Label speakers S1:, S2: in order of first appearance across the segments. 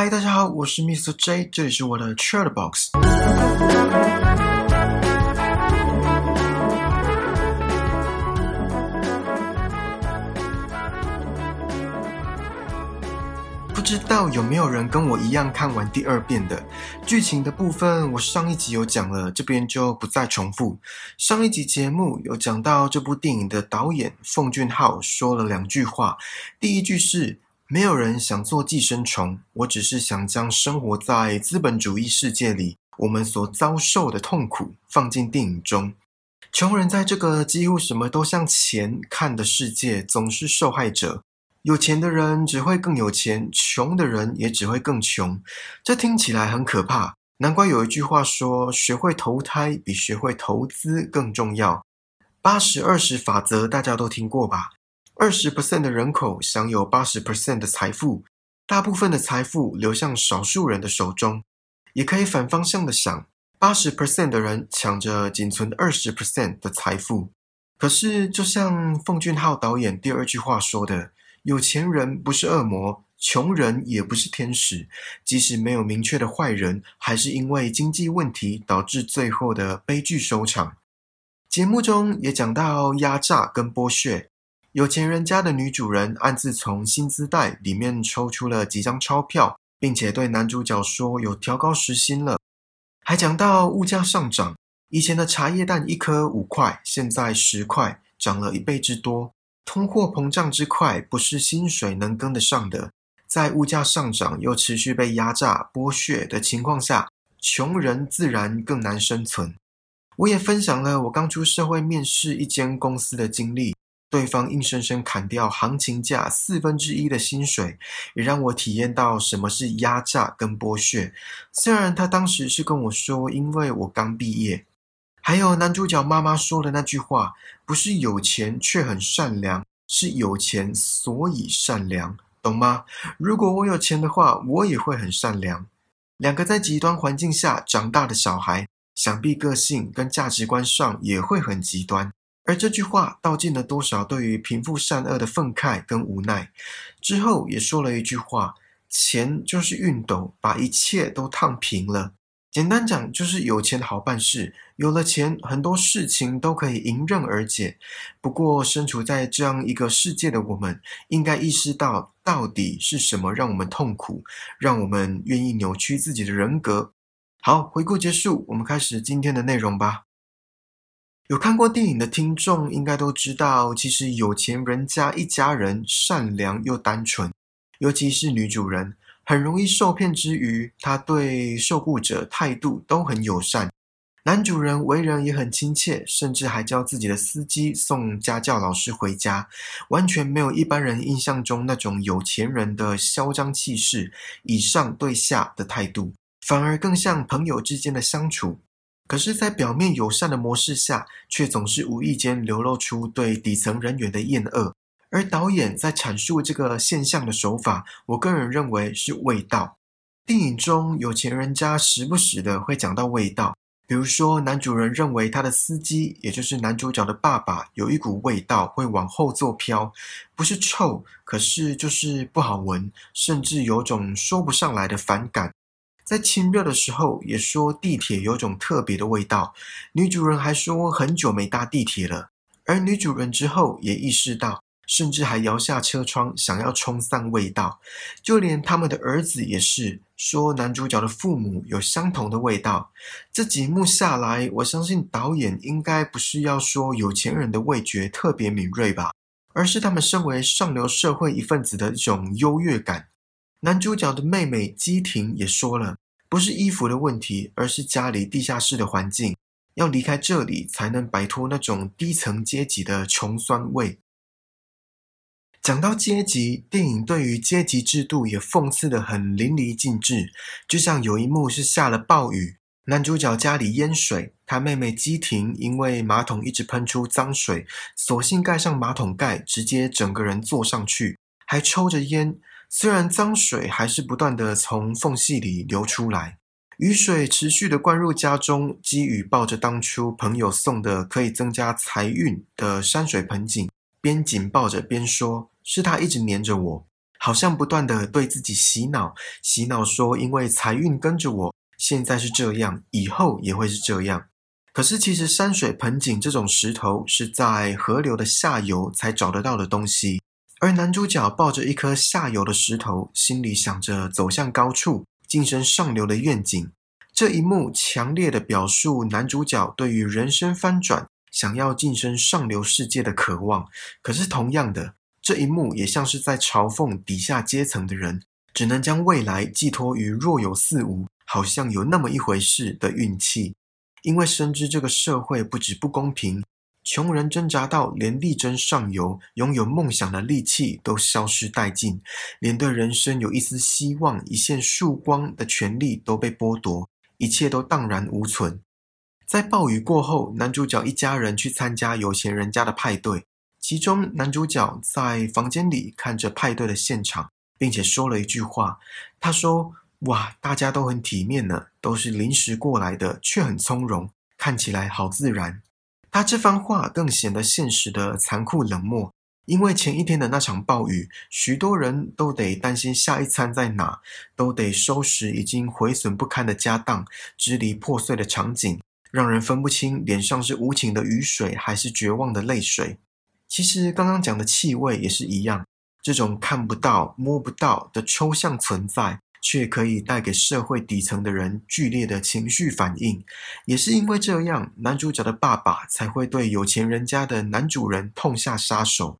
S1: 嗨，大家好，我是 Mr. J，这里是我的 Chat Box。不知道有没有人跟我一样看完第二遍的？剧情的部分我上一集有讲了，这边就不再重复。上一集节目有讲到这部电影的导演奉俊昊说了两句话，第一句是“没有人想做寄生虫，我只是想将生活在资本主义世界里我们所遭受的痛苦放进电影中。穷人在这个几乎什么都向钱看的世界，总是受害者。”有钱的人只会更有钱，穷的人也只会更穷。这听起来很可怕，难怪有一句话说：“学会投胎比学会投资更重要。”八十二十法则大家都听过吧？二十 percent 的人口享有八十 percent 的财富，大部分的财富流向少数人的手中。也可以反方向的想，八十 percent 的人抢着仅存二十 percent 的财富。可是，就像奉俊昊导演第二句话说的。有钱人不是恶魔，穷人也不是天使。即使没有明确的坏人，还是因为经济问题导致最后的悲剧收场。节目中也讲到压榨跟剥削。有钱人家的女主人暗自从薪资袋里面抽出了几张钞票，并且对男主角说有调高时薪了。还讲到物价上涨，以前的茶叶蛋一颗五块，现在十块，涨了一倍之多。通货膨胀之快，不是薪水能跟得上的。在物价上涨又持续被压榨剥削的情况下，穷人自然更难生存。我也分享了我刚出社会面试一间公司的经历，对方硬生生砍掉行情价四分之一的薪水，也让我体验到什么是压榨跟剥削。虽然他当时是跟我说，因为我刚毕业。还有男主角妈妈说的那句话，不是有钱却很善良，是有钱所以善良，懂吗？如果我有钱的话，我也会很善良。两个在极端环境下长大的小孩，想必个性跟价值观上也会很极端。而这句话道尽了多少对于贫富善恶的愤慨跟无奈。之后也说了一句话：钱就是熨斗，把一切都烫平了。简单讲，就是有钱好办事。有了钱，很多事情都可以迎刃而解。不过，身处在这样一个世界的我们，应该意识到，到底是什么让我们痛苦，让我们愿意扭曲自己的人格。好，回顾结束，我们开始今天的内容吧。有看过电影的听众应该都知道，其实有钱人家一家人善良又单纯，尤其是女主人。很容易受骗之余，她对受雇者态度都很友善。男主人为人也很亲切，甚至还教自己的司机送家教老师回家，完全没有一般人印象中那种有钱人的嚣张气势、以上对下的态度，反而更像朋友之间的相处。可是，在表面友善的模式下，却总是无意间流露出对底层人员的厌恶。而导演在阐述这个现象的手法，我个人认为是味道。电影中有钱人家时不时的会讲到味道，比如说男主人认为他的司机，也就是男主角的爸爸，有一股味道会往后座飘，不是臭，可是就是不好闻，甚至有种说不上来的反感。在亲热的时候，也说地铁有种特别的味道。女主人还说很久没搭地铁了，而女主人之后也意识到。甚至还摇下车窗，想要冲散味道。就连他们的儿子也是说，男主角的父母有相同的味道。这几幕下来，我相信导演应该不是要说有钱人的味觉特别敏锐吧，而是他们身为上流社会一份子的一种优越感。男主角的妹妹基婷也说了，不是衣服的问题，而是家里地下室的环境，要离开这里才能摆脱那种低层阶级的穷酸味。讲到阶级，电影对于阶级制度也讽刺的很淋漓尽致。就像有一幕是下了暴雨，男主角家里淹水，他妹妹基婷因为马桶一直喷出脏水，索性盖上马桶盖，直接整个人坐上去，还抽着烟。虽然脏水还是不断的从缝隙里流出来，雨水持续的灌入家中，基宇抱着当初朋友送的可以增加财运的山水盆景，边紧抱着边说。是他一直黏着我。好像不断的对自己洗脑，洗脑说因为财运跟着我，现在是这样，以后也会是这样。可是其实山水盆景这种石头是在河流的下游才找得到的东西，而男主角抱着一颗下游的石头，心里想着走向高处、晋升上流的愿景。这一幕强烈的表述男主角对于人生翻转、想要晋升上流世界的渴望。可是同样的，这一幕也像是在嘲讽底下阶层的人，只能将未来寄托于若有似无、好像有那么一回事的运气。因为深知这个社会不止不公平，穷人挣扎到连力争上游、拥有梦想的力气都消失殆尽，连对人生有一丝希望、一线曙光的权利都被剥夺。一切都荡然无存。在暴雨过后，男主角一家人去参加有钱人家的派对。其中，男主角在房间里看着派对的现场，并且说了一句话。他说：“哇，大家都很体面呢，都是临时过来的，却很从容，看起来好自然。”他这番话更显得现实的残酷冷漠。因为前一天的那场暴雨，许多人都得担心下一餐在哪，都得收拾已经毁损不堪的家当，支离破碎的场景，让人分不清脸上是无情的雨水还是绝望的泪水。其实刚刚讲的气味也是一样，这种看不到、摸不到的抽象存在，却可以带给社会底层的人剧烈的情绪反应。也是因为这样，男主角的爸爸才会对有钱人家的男主人痛下杀手。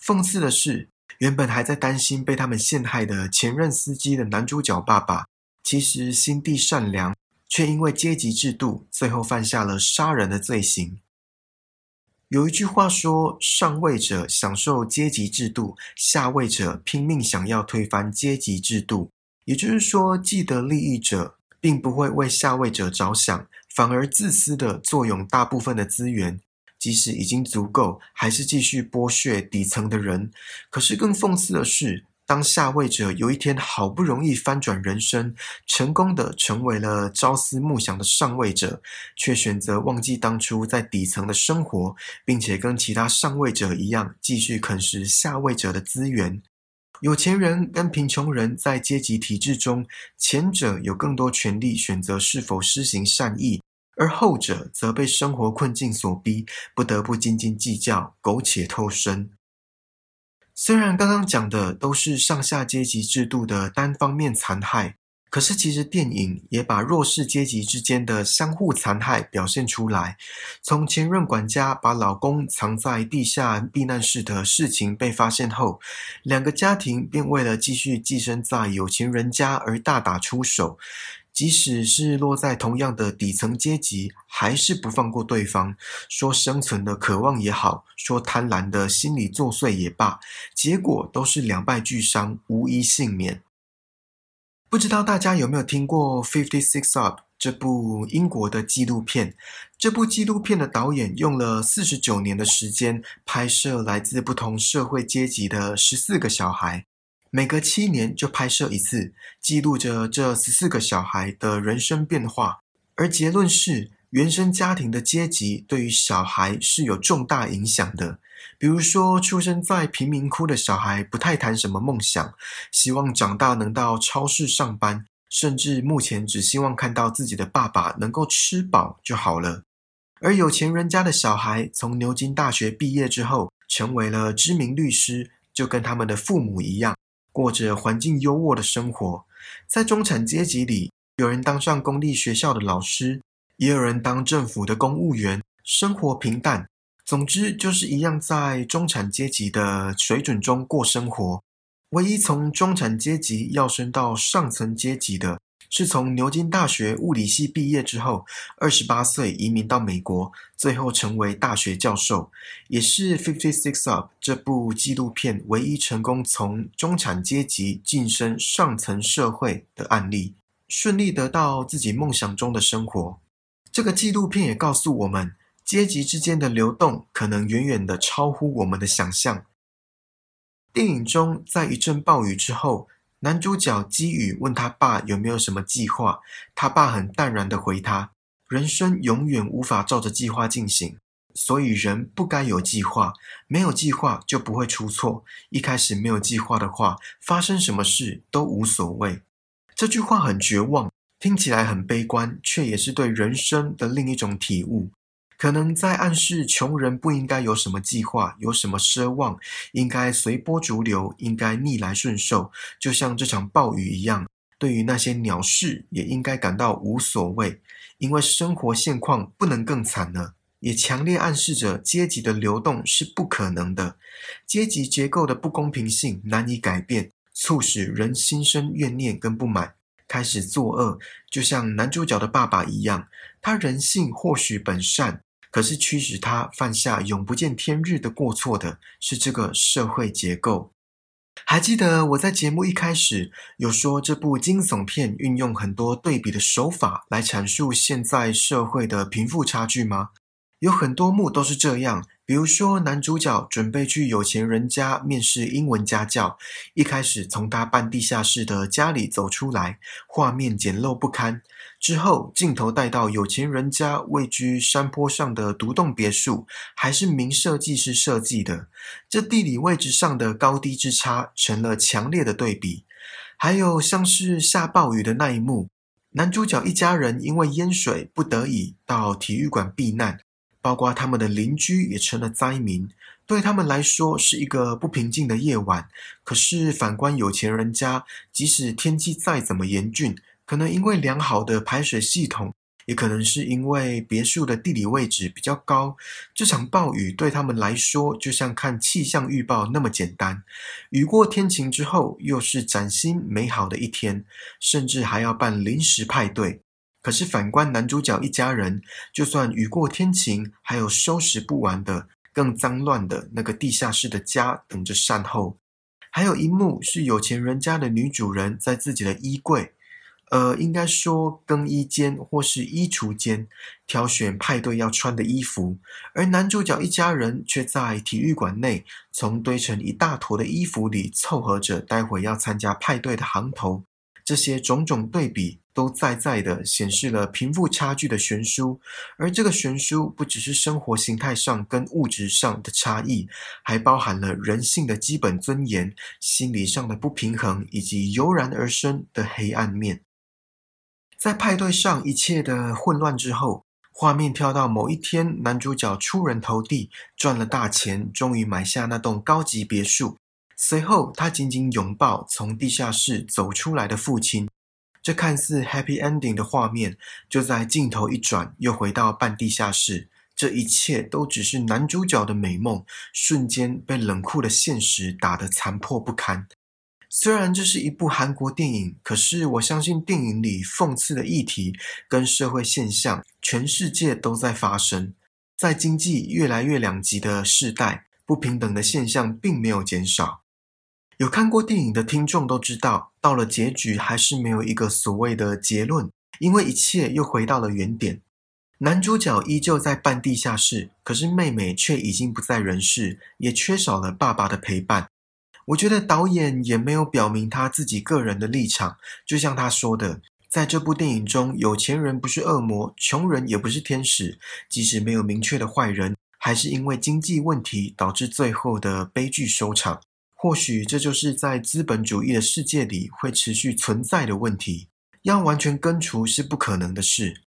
S1: 讽刺的是，原本还在担心被他们陷害的前任司机的男主角爸爸，其实心地善良，却因为阶级制度，最后犯下了杀人的罪行。有一句话说：“上位者享受阶级制度，下位者拼命想要推翻阶级制度。”也就是说，既得利益者并不会为下位者着想，反而自私的坐拥大部分的资源。即使已经足够，还是继续剥削底层的人。可是更讽刺的是，当下位者有一天好不容易翻转人生，成功的成为了朝思暮想的上位者，却选择忘记当初在底层的生活，并且跟其他上位者一样，继续啃食下位者的资源。有钱人跟贫穷人在阶级体制中，前者有更多权利选择是否施行善意。而后者则被生活困境所逼，不得不斤斤计较、苟且偷生。虽然刚刚讲的都是上下阶级制度的单方面残害，可是其实电影也把弱势阶级之间的相互残害表现出来。从前任管家把老公藏在地下避难室的事情被发现后，两个家庭便为了继续寄生在有钱人家而大打出手。即使是落在同样的底层阶级，还是不放过对方。说生存的渴望也好，说贪婪的心理作祟也罢，结果都是两败俱伤，无一幸免。不知道大家有没有听过《Fifty Six Up》这部英国的纪录片？这部纪录片的导演用了四十九年的时间，拍摄来自不同社会阶级的十四个小孩。每隔七年就拍摄一次，记录着这十四个小孩的人生变化。而结论是，原生家庭的阶级对于小孩是有重大影响的。比如说，出生在贫民窟的小孩不太谈什么梦想，希望长大能到超市上班，甚至目前只希望看到自己的爸爸能够吃饱就好了。而有钱人家的小孩从牛津大学毕业之后，成为了知名律师，就跟他们的父母一样。过着环境优渥的生活，在中产阶级里，有人当上公立学校的老师，也有人当政府的公务员，生活平淡。总之，就是一样在中产阶级的水准中过生活。唯一从中产阶级要升到上层阶级的。是从牛津大学物理系毕业之后，二十八岁移民到美国，最后成为大学教授，也是《Fifty Six Up》这部纪录片唯一成功从中产阶级晋升上层社会的案例，顺利得到自己梦想中的生活。这个纪录片也告诉我们，阶级之间的流动可能远远的超乎我们的想象。电影中，在一阵暴雨之后。男主角基宇问他爸有没有什么计划，他爸很淡然的回他：“人生永远无法照着计划进行，所以人不该有计划，没有计划就不会出错。一开始没有计划的话，发生什么事都无所谓。这句话很绝望，听起来很悲观，却也是对人生的另一种体悟。可能在暗示穷人不应该有什么计划，有什么奢望，应该随波逐流，应该逆来顺受，就像这场暴雨一样。对于那些鸟事，也应该感到无所谓，因为生活现况不能更惨了。也强烈暗示着阶级的流动是不可能的，阶级结构的不公平性难以改变，促使人心生怨念跟不满，开始作恶。就像男主角的爸爸一样，他人性或许本善。可是驱使他犯下永不见天日的过错的是这个社会结构。还记得我在节目一开始有说这部惊悚片运用很多对比的手法来阐述现在社会的贫富差距吗？有很多幕都是这样。比如说，男主角准备去有钱人家面试英文家教，一开始从他半地下室的家里走出来，画面简陋不堪。之后镜头带到有钱人家位居山坡上的独栋别墅，还是名设计师设计的，这地理位置上的高低之差成了强烈的对比。还有像是下暴雨的那一幕，男主角一家人因为淹水不得已到体育馆避难。包括他们的邻居也成了灾民，对他们来说是一个不平静的夜晚。可是反观有钱人家，即使天气再怎么严峻，可能因为良好的排水系统，也可能是因为别墅的地理位置比较高，这场暴雨对他们来说就像看气象预报那么简单。雨过天晴之后，又是崭新美好的一天，甚至还要办临时派对。可是反观男主角一家人，就算雨过天晴，还有收拾不完的、更脏乱的那个地下室的家等着善后。还有一幕是有钱人家的女主人在自己的衣柜，呃，应该说更衣间或是衣橱间挑选派对要穿的衣服，而男主角一家人却在体育馆内从堆成一大坨的衣服里凑合着待会要参加派对的行头。这些种种对比。都在在的显示了贫富差距的悬殊，而这个悬殊不只是生活形态上跟物质上的差异，还包含了人性的基本尊严、心理上的不平衡以及油然而生的黑暗面。在派对上一切的混乱之后，画面跳到某一天，男主角出人头地，赚了大钱，终于买下那栋高级别墅。随后，他紧紧拥抱从地下室走出来的父亲。这看似 happy ending 的画面，就在镜头一转，又回到半地下室。这一切都只是男主角的美梦，瞬间被冷酷的现实打得残破不堪。虽然这是一部韩国电影，可是我相信电影里讽刺的议题跟社会现象，全世界都在发生。在经济越来越两极的时代，不平等的现象并没有减少。有看过电影的听众都知道，到了结局还是没有一个所谓的结论，因为一切又回到了原点。男主角依旧在半地下室，可是妹妹却已经不在人世，也缺少了爸爸的陪伴。我觉得导演也没有表明他自己个人的立场，就像他说的，在这部电影中，有钱人不是恶魔，穷人也不是天使，即使没有明确的坏人，还是因为经济问题导致最后的悲剧收场。或许这就是在资本主义的世界里会持续存在的问题，要完全根除是不可能的事。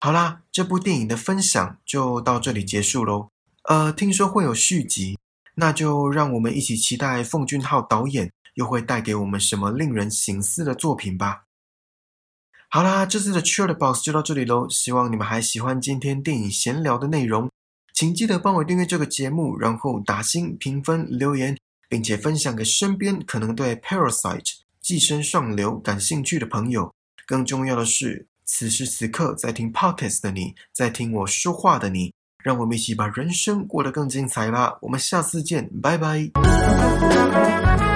S1: 好啦，这部电影的分享就到这里结束喽。呃，听说会有续集，那就让我们一起期待奉俊昊导演又会带给我们什么令人醒思的作品吧。好啦，这次的 c h i l d Box 就到这里喽，希望你们还喜欢今天电影闲聊的内容，请记得帮我订阅这个节目，然后打星评分留言。并且分享给身边可能对《Parasite》寄生上流感兴趣的朋友。更重要的是，此时此刻在听 Podcast 的你，在听我说话的你，让我们一起把人生过得更精彩吧！我们下次见，拜拜。